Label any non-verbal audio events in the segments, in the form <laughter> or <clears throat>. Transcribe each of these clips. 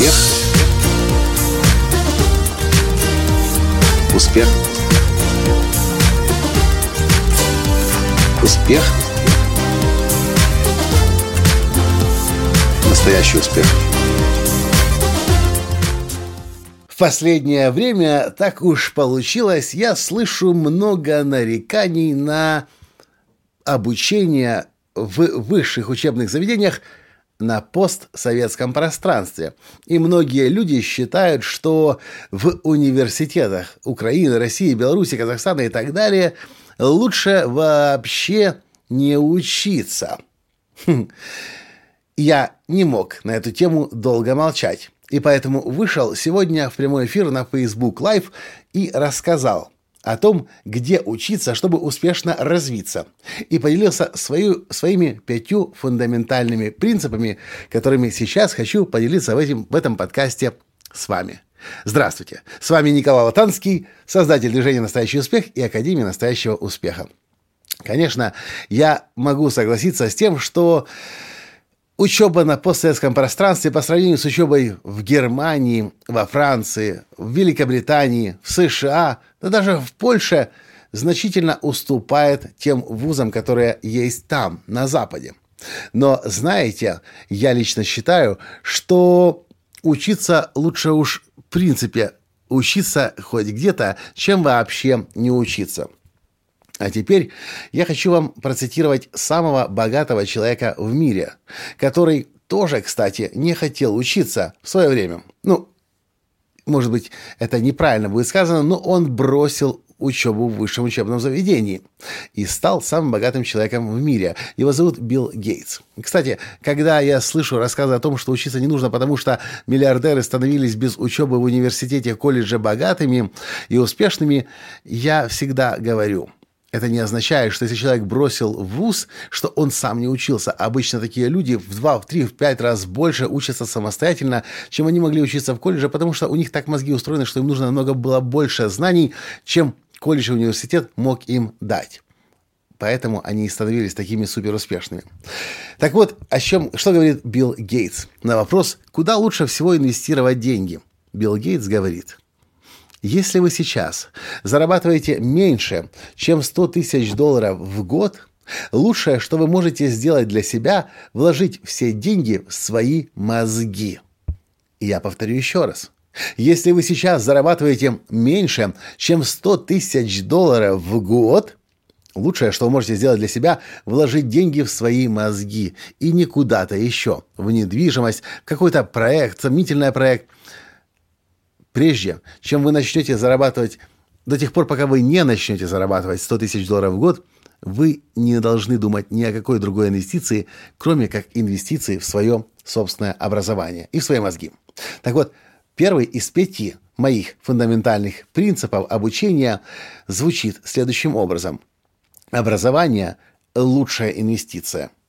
Успех. Успех. Успех. Настоящий успех. В последнее время так уж получилось, я слышу много нареканий на обучение в высших учебных заведениях на постсоветском пространстве. И многие люди считают, что в университетах Украины, России, Беларуси, Казахстана и так далее лучше вообще не учиться. Хм. Я не мог на эту тему долго молчать. И поэтому вышел сегодня в прямой эфир на Facebook Live и рассказал – о том, где учиться, чтобы успешно развиться, и поделился свою, своими пятью фундаментальными принципами, которыми сейчас хочу поделиться в, этим, в этом подкасте с вами. Здравствуйте! С вами Николай Латанский, создатель движения «Настоящий успех» и Академии настоящего успеха. Конечно, я могу согласиться с тем, что Учеба на постсоветском пространстве по сравнению с учебой в Германии, во Франции, в Великобритании, в США, да даже в Польше значительно уступает тем вузам, которые есть там, на Западе. Но знаете, я лично считаю, что учиться лучше уж в принципе учиться хоть где-то, чем вообще не учиться. А теперь я хочу вам процитировать самого богатого человека в мире, который тоже, кстати, не хотел учиться в свое время. Ну, может быть, это неправильно будет сказано, но он бросил учебу в высшем учебном заведении и стал самым богатым человеком в мире. Его зовут Билл Гейтс. Кстати, когда я слышу рассказы о том, что учиться не нужно, потому что миллиардеры становились без учебы в университете, колледже богатыми и успешными, я всегда говорю – это не означает, что если человек бросил вуз, что он сам не учился. Обычно такие люди в два, в три, в пять раз больше учатся самостоятельно, чем они могли учиться в колледже, потому что у них так мозги устроены, что им нужно намного было больше знаний, чем колледж и университет мог им дать. Поэтому они и становились такими суперуспешными. Так вот, о чем, что говорит Билл Гейтс? На вопрос, куда лучше всего инвестировать деньги? Билл Гейтс говорит – если вы сейчас зарабатываете меньше, чем 100 тысяч долларов в год, лучшее, что вы можете сделать для себя, вложить все деньги в свои мозги. я повторю еще раз. Если вы сейчас зарабатываете меньше, чем 100 тысяч долларов в год, лучшее, что вы можете сделать для себя, вложить деньги в свои мозги и не куда-то еще, в недвижимость, какой-то проект, сомнительный проект – Прежде, чем вы начнете зарабатывать, до тех пор, пока вы не начнете зарабатывать 100 тысяч долларов в год, вы не должны думать ни о какой другой инвестиции, кроме как инвестиции в свое собственное образование и в свои мозги. Так вот, первый из пяти моих фундаментальных принципов обучения звучит следующим образом. Образование – лучшая инвестиция –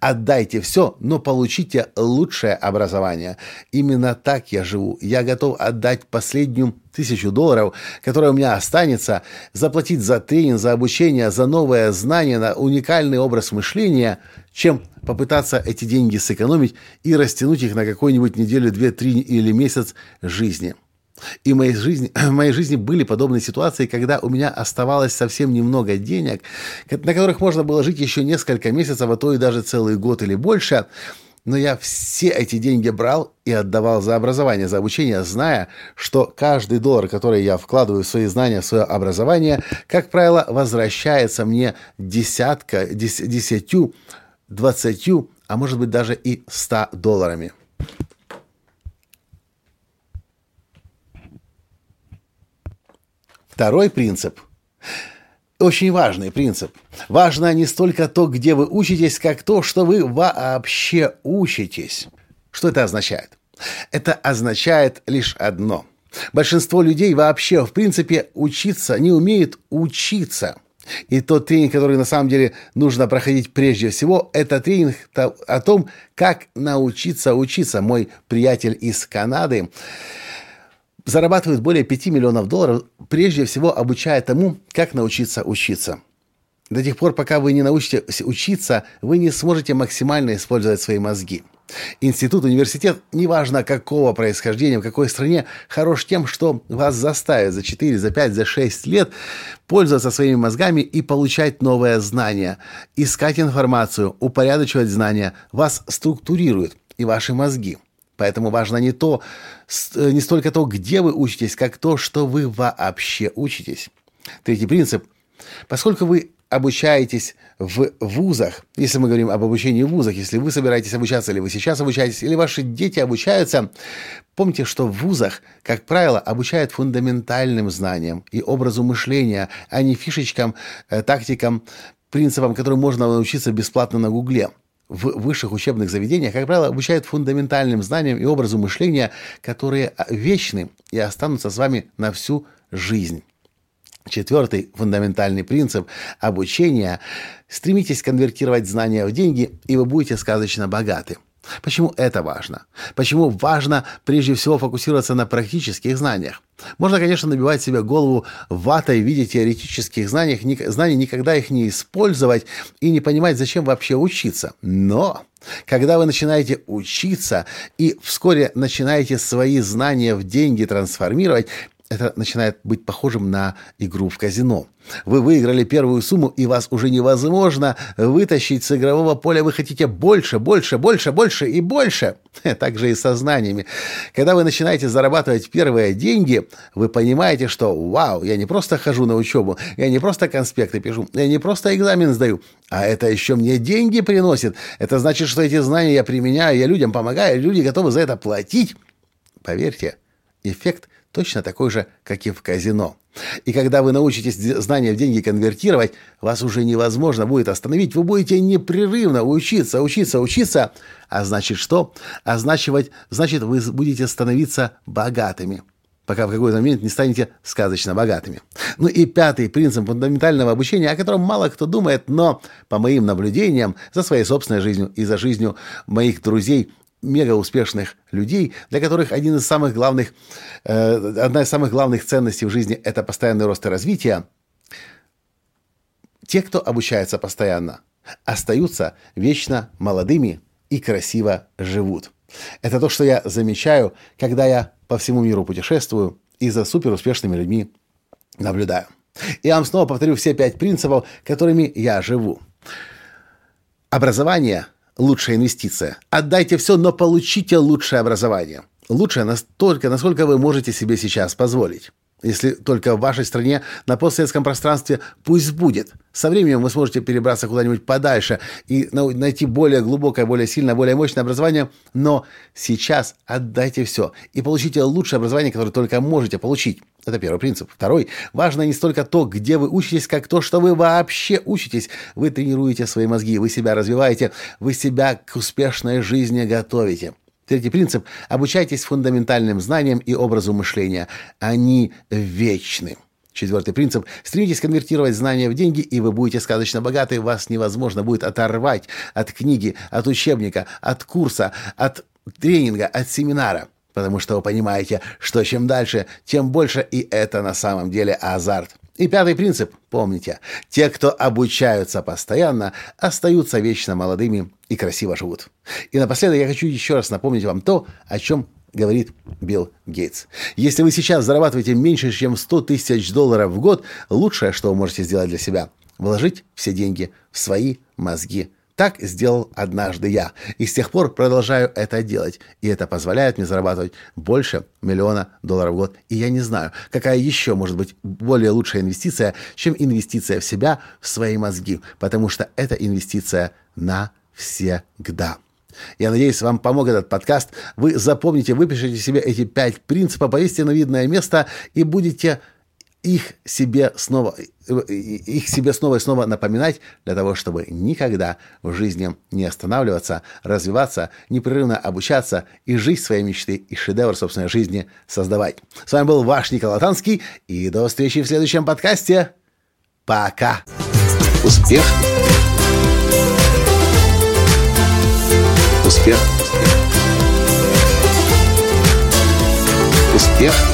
Отдайте все, но получите лучшее образование. Именно так я живу. Я готов отдать последнюю тысячу долларов, которая у меня останется, заплатить за тренинг, за обучение, за новое знание, на уникальный образ мышления, чем попытаться эти деньги сэкономить и растянуть их на какую-нибудь неделю, две, три или месяц жизни. И в моей, жизни, <clears throat> в моей жизни были подобные ситуации, когда у меня оставалось совсем немного денег, на которых можно было жить еще несколько месяцев, а то и даже целый год или больше. Но я все эти деньги брал и отдавал за образование, за обучение, зная, что каждый доллар, который я вкладываю в свои знания, в свое образование, как правило, возвращается мне десятка, десятью, двадцатью, а может быть даже и ста долларами. Второй принцип очень важный принцип. Важно не столько то, где вы учитесь, как то, что вы вообще учитесь. Что это означает? Это означает лишь одно. Большинство людей вообще, в принципе, учиться не умеют учиться. И тот тренинг, который на самом деле нужно проходить прежде всего, это тренинг о том, как научиться учиться. Мой приятель из Канады зарабатывают более 5 миллионов долларов, прежде всего обучая тому, как научиться учиться. До тех пор, пока вы не научитесь учиться, вы не сможете максимально использовать свои мозги – Институт, университет, неважно какого происхождения, в какой стране, хорош тем, что вас заставит за 4, за 5, за 6 лет пользоваться своими мозгами и получать новые знания, искать информацию, упорядочивать знания, вас структурирует и ваши мозги. Поэтому важно не то, не столько то, где вы учитесь, как то, что вы вообще учитесь. Третий принцип. Поскольку вы обучаетесь в вузах, если мы говорим об обучении в вузах, если вы собираетесь обучаться, или вы сейчас обучаетесь, или ваши дети обучаются, помните, что в вузах, как правило, обучают фундаментальным знаниям и образу мышления, а не фишечкам, э, тактикам, принципам, которым можно научиться бесплатно на Гугле в высших учебных заведениях, как правило, обучают фундаментальным знаниям и образу мышления, которые вечны и останутся с вами на всю жизнь. Четвертый фундаментальный принцип обучения – стремитесь конвертировать знания в деньги, и вы будете сказочно богаты. Почему это важно? Почему важно прежде всего фокусироваться на практических знаниях? Можно, конечно, набивать себе голову ватой в виде теоретических знаний, знаний, никогда их не использовать и не понимать, зачем вообще учиться. Но когда вы начинаете учиться и вскоре начинаете свои знания в деньги трансформировать, это начинает быть похожим на игру в казино. Вы выиграли первую сумму, и вас уже невозможно вытащить с игрового поля. Вы хотите больше, больше, больше, больше и больше. <laughs> Так же и со знаниями. Когда вы начинаете зарабатывать первые деньги, вы понимаете, что вау, я не просто хожу на учебу, я не просто конспекты пишу, я не просто экзамен сдаю, а это еще мне деньги приносит. Это значит, что эти знания я применяю, я людям помогаю, люди готовы за это платить. Поверьте, эффект точно такой же, как и в казино. И когда вы научитесь знания в деньги конвертировать, вас уже невозможно будет остановить. Вы будете непрерывно учиться, учиться, учиться. А значит что? А значит, значит вы будете становиться богатыми пока в какой-то момент не станете сказочно богатыми. Ну и пятый принцип фундаментального обучения, о котором мало кто думает, но по моим наблюдениям за своей собственной жизнью и за жизнью моих друзей мега успешных людей, для которых один из самых главных, э, одна из самых главных ценностей в жизни – это постоянный рост и развитие, те, кто обучается постоянно, остаются вечно молодыми и красиво живут. Это то, что я замечаю, когда я по всему миру путешествую и за суперуспешными людьми наблюдаю. Я вам снова повторю все пять принципов, которыми я живу. Образование – лучшая инвестиция. Отдайте все, но получите лучшее образование. Лучшее настолько, насколько вы можете себе сейчас позволить. Если только в вашей стране на постсоветском пространстве пусть будет. Со временем вы сможете перебраться куда-нибудь подальше и найти более глубокое, более сильное, более мощное образование. Но сейчас отдайте все и получите лучшее образование, которое только можете получить. Это первый принцип. Второй. Важно не столько то, где вы учитесь, как то, что вы вообще учитесь. Вы тренируете свои мозги, вы себя развиваете, вы себя к успешной жизни готовите. Третий принцип. Обучайтесь фундаментальным знаниям и образу мышления. Они вечны. Четвертый принцип. Стремитесь конвертировать знания в деньги, и вы будете сказочно богаты. Вас невозможно будет оторвать от книги, от учебника, от курса, от тренинга, от семинара. Потому что вы понимаете, что чем дальше, тем больше, и это на самом деле азарт. И пятый принцип, помните, те, кто обучаются постоянно, остаются вечно молодыми и красиво живут. И напоследок я хочу еще раз напомнить вам то, о чем говорит Билл Гейтс. Если вы сейчас зарабатываете меньше, чем 100 тысяч долларов в год, лучшее, что вы можете сделать для себя – вложить все деньги в свои мозги – так сделал однажды я. И с тех пор продолжаю это делать. И это позволяет мне зарабатывать больше миллиона долларов в год. И я не знаю, какая еще может быть более лучшая инвестиция, чем инвестиция в себя, в свои мозги. Потому что это инвестиция навсегда. Я надеюсь, вам помог этот подкаст. Вы запомните, выпишите себе эти пять принципов, повесьте на видное место и будете их себе снова, их себе снова и снова напоминать для того, чтобы никогда в жизни не останавливаться, развиваться, непрерывно обучаться и жить своей мечты и шедевр собственной жизни создавать. С вами был ваш Николай Танский, и до встречи в следующем подкасте. Пока! Успех! Успех! Успех!